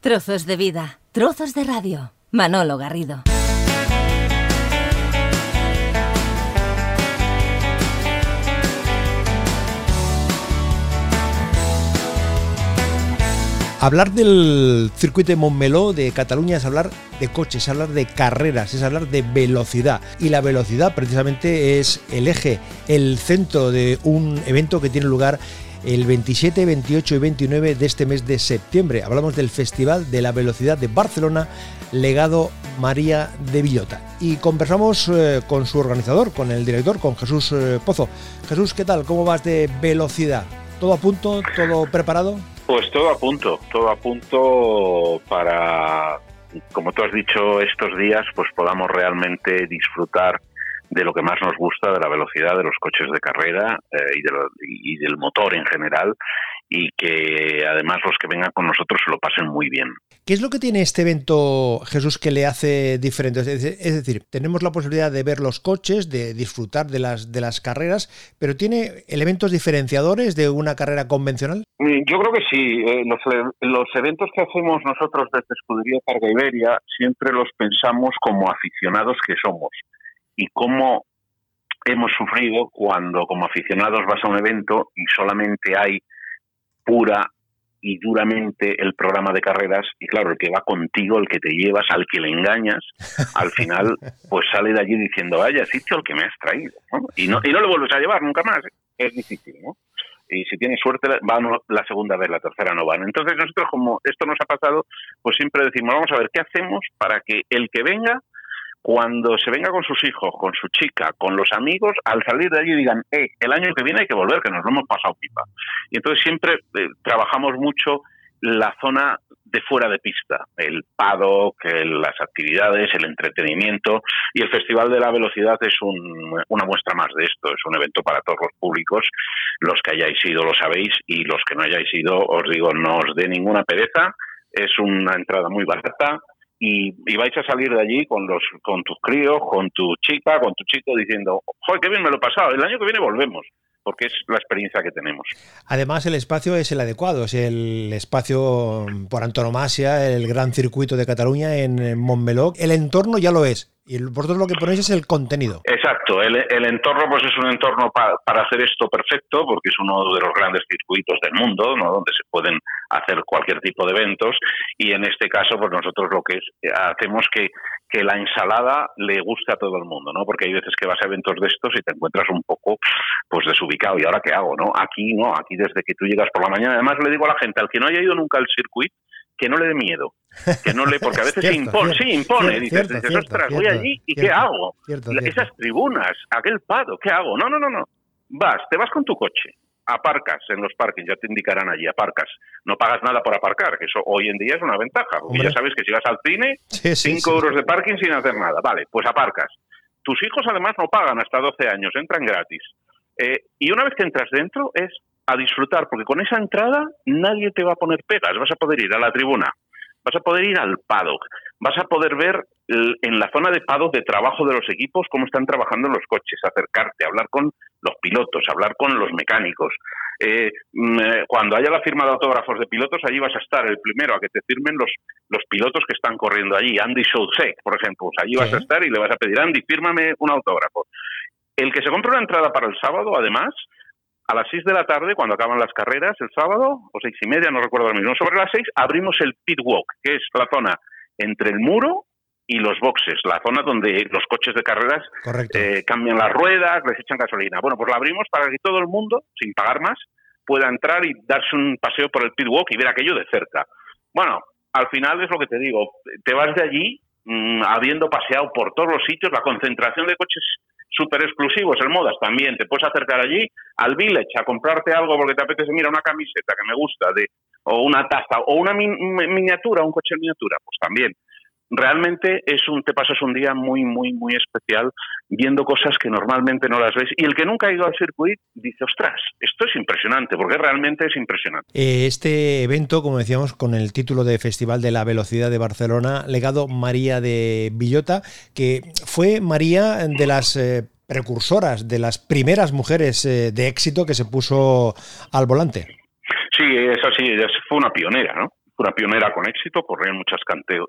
Trozos de vida, trozos de radio. Manolo Garrido. Hablar del circuito de Montmeló de Cataluña es hablar de coches, es hablar de carreras, es hablar de velocidad. Y la velocidad precisamente es el eje, el centro de un evento que tiene lugar el 27, 28 y 29 de este mes de septiembre. Hablamos del Festival de la Velocidad de Barcelona, legado María de Villota. Y conversamos eh, con su organizador, con el director, con Jesús eh, Pozo. Jesús, ¿qué tal? ¿Cómo vas de velocidad? ¿Todo a punto? ¿Todo preparado? Pues todo a punto, todo a punto para, como tú has dicho, estos días pues podamos realmente disfrutar de lo que más nos gusta, de la velocidad de los coches de carrera eh, y, y del motor en general y que además los que vengan con nosotros se lo pasen muy bien. ¿Qué es lo que tiene este evento, Jesús, que le hace diferente? Es decir, tenemos la posibilidad de ver los coches, de disfrutar de las, de las carreras, pero ¿tiene elementos diferenciadores de una carrera convencional? Mm, yo creo que sí. Eh, los, eventos que hacemos nosotros desde Escudería Carga Iberia siempre los pensamos como aficionados que somos y cómo hemos sufrido cuando como aficionados vas a un evento y solamente hay pura y duramente el programa de carreras y claro, el que va contigo, el que te llevas, al que le engañas, al final pues sale de allí diciendo, vaya sitio al que me has traído, Y, no, y no lo vuelves a llevar nunca más, es difícil, ¿no? Y si tienes suerte, van la segunda vez, la tercera no van. Entonces nosotros, como esto nos ha pasado, pues siempre decimos, vamos a ver, ¿qué hacemos para que el que venga cuando se venga con sus hijos, con su chica, con los amigos, al salir de allí digan, eh, el año que viene hay que volver, que nos lo hemos pasado pipa. Y entonces siempre eh, trabajamos mucho la zona de fuera de pista, el paddock, las actividades, el entretenimiento y el Festival de la Velocidad es una muestra más de esto, es un evento para todos los públicos, los que hayáis ido lo sabéis y los que no hayáis ido os digo no os dé ninguna pereza, es una entrada muy barata, y, vais a salir de allí con los con tus críos, con tu chica, con tu chico diciendo, joder, qué bien me lo he pasado, el año que viene volvemos porque es la experiencia que tenemos. Además, el espacio es el adecuado, es el espacio por antonomasia, el gran circuito de Cataluña en Montmeló. El entorno ya lo es, y vosotros lo que ponéis es el contenido. Exacto, el, entorno pues es un entorno para hacer esto perfecto, porque es uno de los grandes circuitos del mundo, ¿no? donde se pueden hacer cualquier tipo de eventos, y en este caso pues nosotros lo que es, hacemos que, que la ensalada le guste a todo el mundo, ¿no? porque hay veces que vas a eventos de estos y te encuentras un poco pues desubicado, ¿y ahora qué hago? no Aquí no, aquí desde que tú llegas por la mañana, además le digo a la gente, al que no haya ido nunca al circuito, que no le dé miedo, que no le, porque a veces se impone, sí, impone, dices, ostras, voy allí y ¿qué hago? Esas tribunas, aquel pado, ¿qué hago? No, no, no, no, vas, te vas con tu coche, aparcas en los parkings, ya te indicarán allí, aparcas, no pagas nada por aparcar, que eso hoy en día es una ventaja, porque ya sabes que si vas al cine, 5 euros de parking sin hacer nada, vale, pues aparcas. Tus hijos además no pagan hasta 12 años, entran gratis. Eh, y una vez que entras dentro es a disfrutar, porque con esa entrada nadie te va a poner pegas, vas a poder ir a la tribuna, vas a poder ir al paddock, vas a poder ver en la zona de paddock de trabajo de los equipos cómo están trabajando los coches, acercarte, hablar con los pilotos, hablar con los mecánicos. Eh, mm, eh, cuando haya la firma de autógrafos de pilotos, allí vas a estar el primero a que te firmen los, los pilotos que están corriendo allí. Andy Schultze, por ejemplo, allí vas a estar y le vas a pedir, Andy, fírmame un autógrafo. El que se compre una entrada para el sábado, además, a las 6 de la tarde, cuando acaban las carreras, el sábado, o seis y media, no recuerdo lo mismo, sobre las 6, abrimos el pit walk, que es la zona entre el muro y los boxes, la zona donde los coches de carreras eh, cambian las ruedas, les echan gasolina. Bueno, pues la abrimos para que todo el mundo, sin pagar más, pueda entrar y darse un paseo por el pit walk y ver aquello de cerca. Bueno, al final es lo que te digo, te vas de allí mm, habiendo paseado por todos los sitios, la concentración de coches súper exclusivos, el Modas también, te puedes acercar allí al Village a comprarte algo porque te apetece, mira, una camiseta que me gusta, de, o una taza, o una miniatura, un coche en miniatura, pues también realmente es un te pasas un día muy muy muy especial viendo cosas que normalmente no las ves. Y el que nunca ha ido al circuito dice ostras esto es impresionante porque realmente es impresionante. Eh, este evento como decíamos con el título de Festival de la Velocidad de Barcelona legado María de Villota que fue María de las eh, precursoras de las primeras mujeres eh, de éxito que se puso al volante. Sí eso sí fue una pionera no una pionera con éxito, corrió en muchas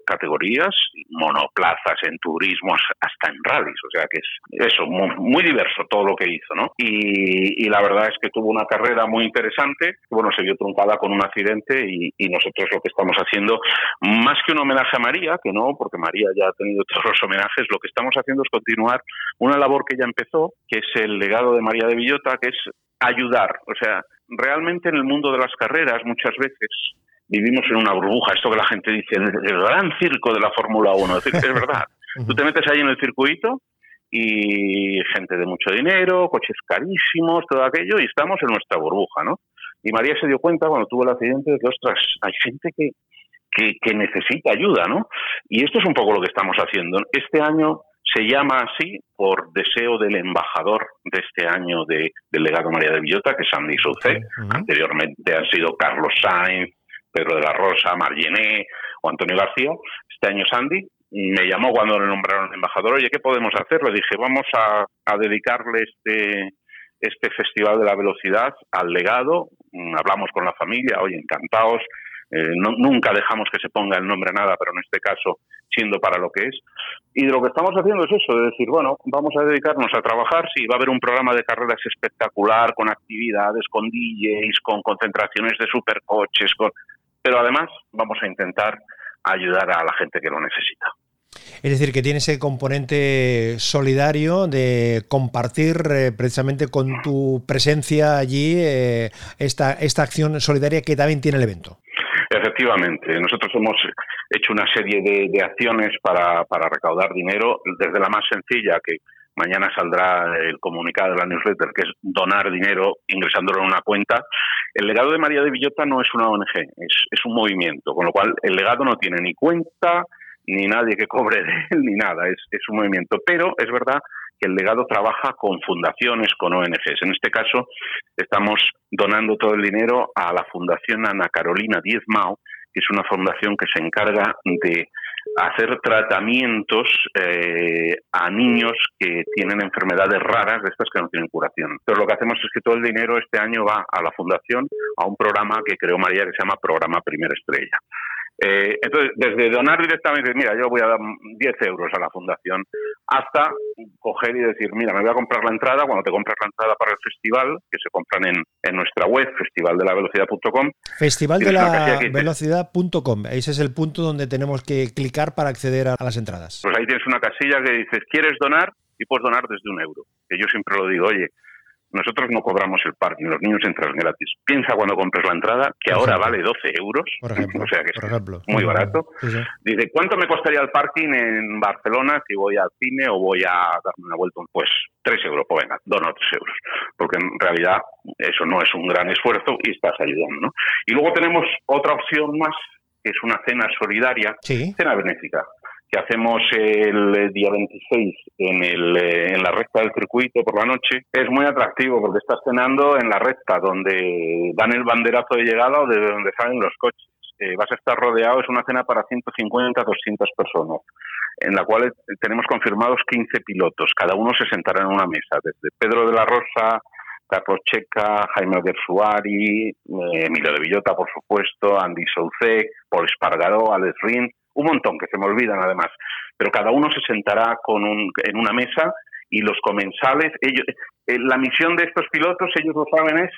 categorías, monoplazas, en turismos, hasta en rallies, o sea que es eso, muy, diverso todo lo que hizo, ¿no? Y, la verdad es que tuvo una carrera muy interesante, bueno, se vio truncada con un accidente y, nosotros lo que estamos haciendo, más que un homenaje a María, que no, porque María ya ha tenido todos los homenajes, lo que estamos haciendo es continuar una labor que ya empezó, que es el legado de María de Villota, que es ayudar, o sea, realmente en el mundo de las carreras muchas veces vivimos en una burbuja, esto que la gente dice, el, gran circo de la Fórmula 1, es, es verdad. Tú te metes ahí en el circuito y gente de mucho dinero, coches carísimos, todo aquello, y estamos en nuestra burbuja, ¿no? Y María se dio cuenta cuando tuvo el accidente de que, ostras, hay gente que, que, necesita ayuda, ¿no? Y esto es un poco lo que estamos haciendo. Este año se llama así por deseo del embajador de este año de, del legado María de Villota, que es Andy Soucé. Anteriormente han sido Carlos Sainz, Pedro de la Rosa, Margené o Antonio García. Este año Sandy me llamó cuando le nombraron embajador, oye, ¿qué podemos hacer? Le dije, vamos a, dedicarle este, este Festival de la Velocidad al legado. Mm, hablamos con la familia, oye, encantados. Eh, nunca dejamos que se ponga el nombre a nada, pero en este caso siendo para lo que es. Y lo que estamos haciendo es eso, de decir, bueno, vamos a dedicarnos a trabajar, sí, va a haber un programa de carreras espectacular, con actividades, con DJs, con concentraciones de supercoches, con... pero además vamos a intentar ayudar a la gente que lo necesita. Es decir, que tiene ese componente solidario de compartir eh, precisamente con tu presencia allí eh, esta, esta acción solidaria que también tiene el evento. Efectivamente, nosotros hemos hecho una serie de, acciones para, para, recaudar dinero, desde la más sencilla, que mañana saldrá el comunicado de la newsletter, que es donar dinero ingresándolo en una cuenta. El legado de María de Villota no es una ONG, es, un movimiento, con lo cual el legado no tiene ni cuenta, ni nadie que cobre de él, ni nada, es, un movimiento. Pero es verdad que el legado trabaja con fundaciones, con ONGs. En este caso, estamos donando todo el dinero a la Fundación Ana Carolina Diez Mao, que es una fundación que se encarga de hacer tratamientos eh, a niños que tienen enfermedades raras, de estas que no tienen curación. Entonces lo que hacemos es que todo el dinero este año va a la fundación, a un programa que creó María que se llama Programa Primera Estrella. Eh, entonces, desde donar directamente, mira, yo voy a dar 10 euros a la fundación, hasta coger y decir, mira, me voy a comprar la entrada, cuando te compras la entrada para el festival, que se compran en, en nuestra web, festivaldelavelocidad.com. Festivaldelavelocidad.com, ese es el punto donde tenemos que clicar para acceder a las entradas. Pues ahí tienes una casilla que dices, ¿quieres donar? Y puedes donar desde un euro. Que yo siempre lo digo, oye, nosotros no cobramos el parking, los niños entran gratis. Piensa cuando compres la entrada, que ahora vale 12 euros, o sea que es muy barato. Dice, ¿cuánto me costaría el parking en Barcelona si voy al cine o voy a darme una vuelta? Pues 3 euros, pues venga, dono 3 euros. Porque en realidad eso no es un gran esfuerzo y estás ayudando. ¿no? Y luego tenemos otra opción más, que es una cena solidaria, cena benéfica que hacemos el día 26 en, el, eh, en la recta del circuito por la noche, es muy atractivo porque estás cenando en la recta donde dan el banderazo de llegada o de donde salen los coches. Eh, vas a estar rodeado, es una cena para 150, 200 personas, en la cual tenemos confirmados 15 pilotos, cada uno se sentará en una mesa, desde Pedro de la Rosa, Carlos Checa, Jaime Gersuari, eh, Emilio de Villota, por supuesto, Andy Soucek, Paul Espargaró, Alex Rin, un montón que se me olvidan además, pero cada uno se sentará con un, en una mesa y los comensales, ellos, eh, la misión de estos pilotos, ellos lo saben, es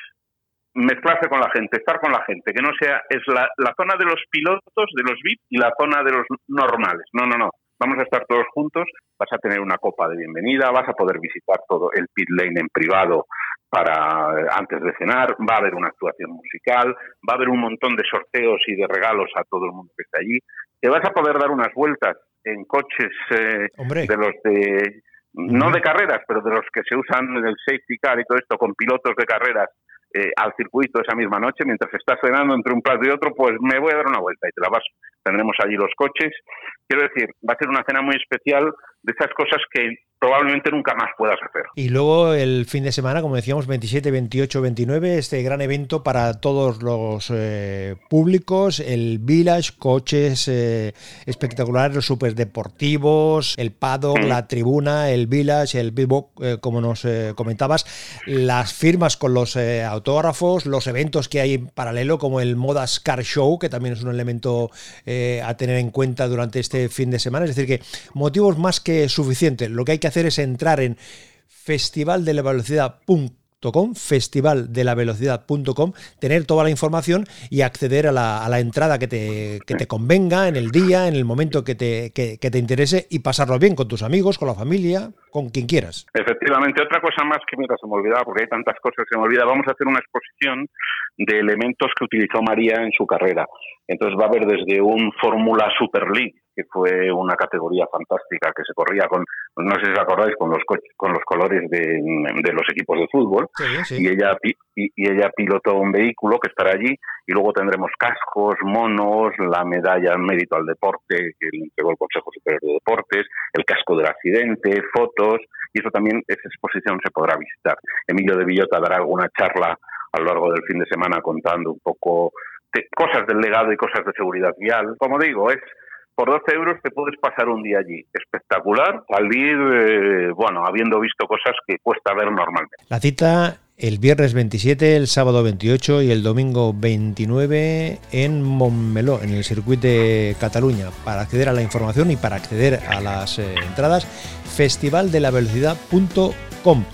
mezclarse con la gente, estar con la gente, que no sea, es la, la zona de los pilotos, de los VIP y la zona de los normales. No, no, no. Vamos a estar todos juntos, vas a tener una copa de bienvenida, vas a poder visitar todo el pit lane en privado para antes de cenar, va a haber una actuación musical, va a haber un montón de sorteos y de regalos a todo el mundo que está allí que vas a poder dar unas vueltas en coches eh, de los de no de carreras, pero de los que se usan en el safety car y todo esto con pilotos de carreras eh, al circuito esa misma noche, mientras estás cenando entre un plato y otro, pues me voy a dar una vuelta y te la vas. Tendremos allí los coches. Quiero decir, va a ser una cena muy especial de esas cosas que probablemente nunca más puedas hacer. Y luego el fin de semana, como decíamos, 27, 28, 29, este gran evento para todos los eh, públicos, el Village, coches eh, espectaculares, los superdeportivos, el paddock, la tribuna, el Village, el Billboard, eh, como nos comentabas, las firmas con los autógrafos, los eventos que hay en paralelo, como el Modas Car Show, que también es un elemento a tener en cuenta durante este fin de semana. Es decir, que motivos más que suficientes. Lo que hay que hacer es entrar en festivaldelavavelocidad.com festivaldelavavelocidad.com, tener toda la información y acceder a la, a la entrada que te, que te, convenga en el día, en el momento que te, que, te interese y pasarlo bien con tus amigos, con la familia, con quien quieras. Efectivamente, otra cosa más que mira, se me olvidaba, porque hay tantas cosas que se me olvida, vamos a hacer una exposición de elementos que utilizó María en su carrera. Entonces va a haber desde un Fórmula Super League, que fue una categoría fantástica que se corría con, no sé si os acordáis, con los con los colores de, los equipos de fútbol. Y ella y, ella pilotó un vehículo que estará allí y luego tendremos cascos, monos, la medalla mérito al deporte que le entregó el Consejo Superior de Deportes, el casco del accidente, fotos y eso también esa exposición se podrá visitar. Emilio de Villota dará alguna charla a lo largo del fin de semana contando un poco cosas del legado y cosas de seguridad vial. Como digo, es por 12 euros te puedes pasar un día allí. Espectacular, salir, eh, bueno, habiendo visto cosas que cuesta ver normalmente. La cita el viernes 27, el sábado 28 y el domingo 29 en Montmeló, en el circuito de Cataluña. Para acceder a la información y para acceder a las eh, entradas, festivaldelavelocidad.com.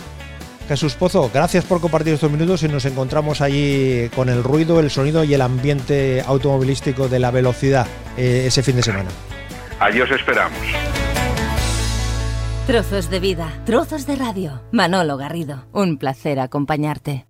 Jesús Pozo, gracias por compartir estos minutos y nos encontramos allí con el ruido, el sonido y el ambiente automovilístico de la velocidad eh, ese fin de semana. Allí os esperamos. Trozos de vida, trozos de radio. Manolo Garrido, un placer acompañarte.